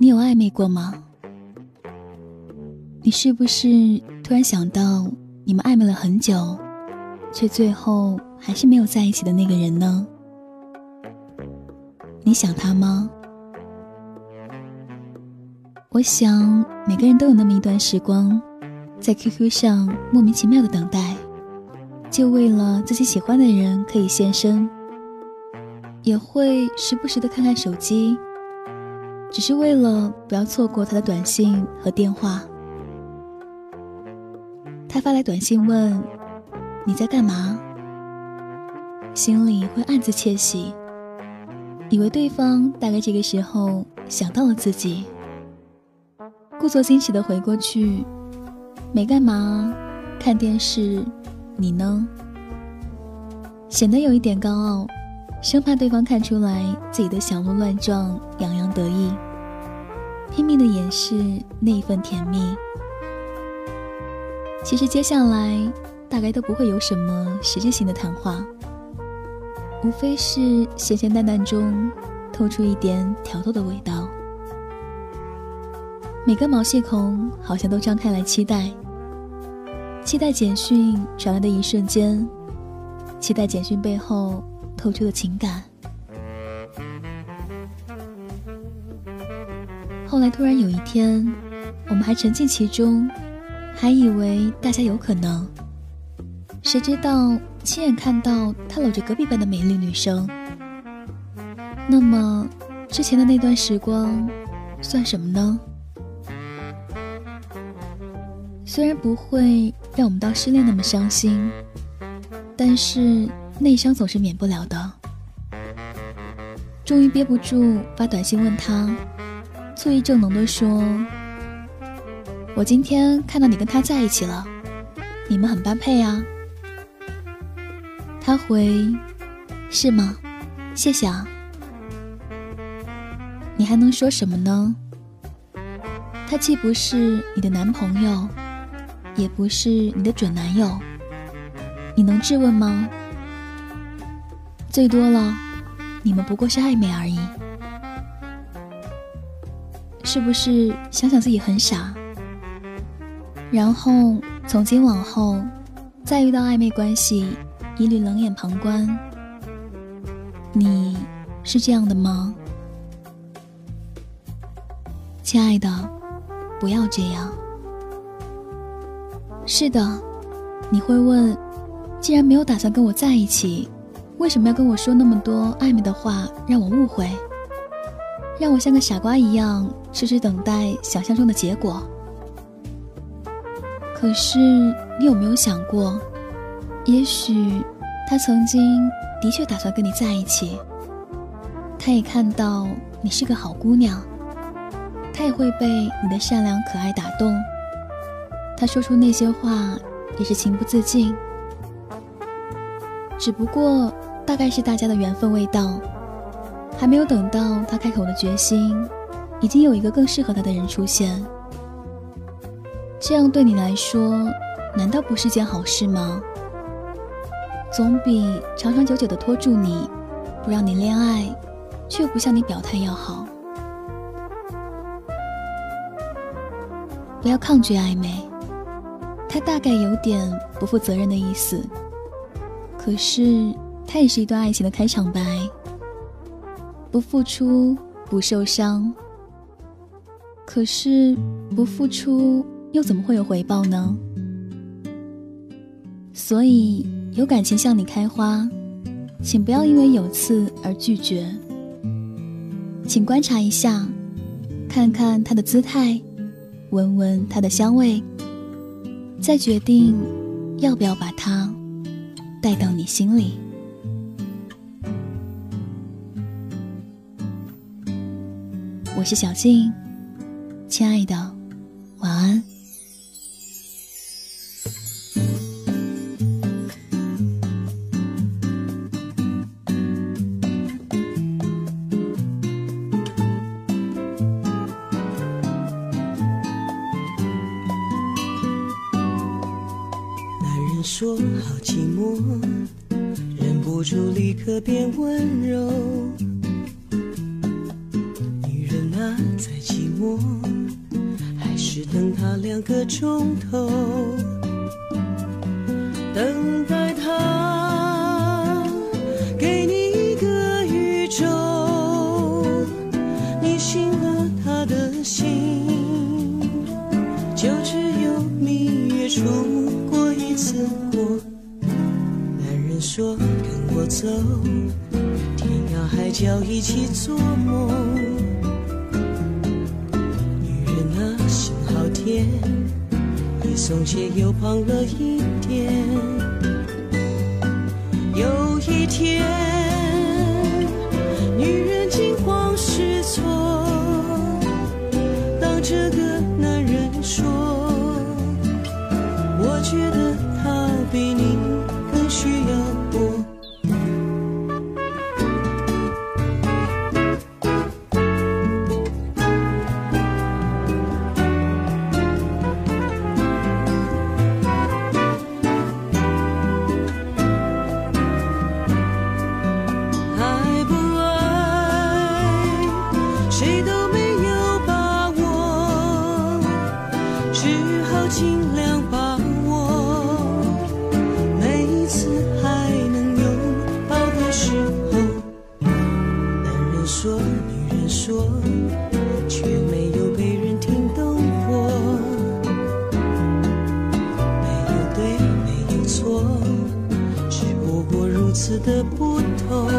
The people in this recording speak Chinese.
你有暧昧过吗？你是不是突然想到你们暧昧了很久，却最后还是没有在一起的那个人呢？你想他吗？我想每个人都有那么一段时光，在 QQ 上莫名其妙的等待，就为了自己喜欢的人可以现身，也会时不时的看看手机。只是为了不要错过他的短信和电话。他发来短信问：“你在干嘛？”心里会暗自窃喜，以为对方大概这个时候想到了自己，故作矜持的回过去：“没干嘛，看电视。你呢？”显得有一点高傲。生怕对方看出来自己的小鹿乱撞，洋洋得意，拼命的掩饰那一份甜蜜。其实接下来大概都不会有什么实质性的谈话，无非是咸咸淡淡中透出一点挑逗的味道。每个毛细孔好像都张开来期待，期待简讯传来的一瞬间，期待简讯背后。透出的情感。后来突然有一天，我们还沉浸其中，还以为大家有可能。谁知道亲眼看到他搂着隔壁班的美丽女生。那么，之前的那段时光，算什么呢？虽然不会让我们到失恋那么伤心，但是。内伤总是免不了的。终于憋不住，发短信问他，醋意正浓的说：“我今天看到你跟他在一起了，你们很般配啊。”他回：“是吗？谢谢啊。”你还能说什么呢？他既不是你的男朋友，也不是你的准男友，你能质问吗？最多了，你们不过是暧昧而已，是不是？想想自己很傻，然后从今往后，再遇到暧昧关系，一律冷眼旁观。你是这样的吗，亲爱的？不要这样。是的，你会问，既然没有打算跟我在一起。为什么要跟我说那么多暧昧的话，让我误会，让我像个傻瓜一样痴痴等待想象中的结果？可是你有没有想过，也许他曾经的确打算跟你在一起，他也看到你是个好姑娘，他也会被你的善良可爱打动，他说出那些话也是情不自禁，只不过。大概是大家的缘分未到，还没有等到他开口的决心，已经有一个更适合他的人出现。这样对你来说，难道不是件好事吗？总比长长久久的拖住你，不让你恋爱，却不向你表态要好。不要抗拒暧昧，他大概有点不负责任的意思，可是。它也是一段爱情的开场白。不付出不受伤，可是不付出又怎么会有回报呢？所以有感情向你开花，请不要因为有刺而拒绝。请观察一下，看看它的姿态，闻闻它的香味，再决定要不要把它带到你心里。我是小静，亲爱的，晚安。男人说好寂寞，忍不住立刻变温柔。在寂寞，还是等他两个钟头？等待他给你一个宇宙，你信了他的心，就只有蜜月出过一次国。男人说跟我走，天涯海角一起做梦。心好甜，一松懈又胖了一点。有一天，谁都没有把握，只好尽量把握每一次还能拥抱的时候。男人说，女人说，却没有被人听懂过。没有对，没有错，只不过如此的不同。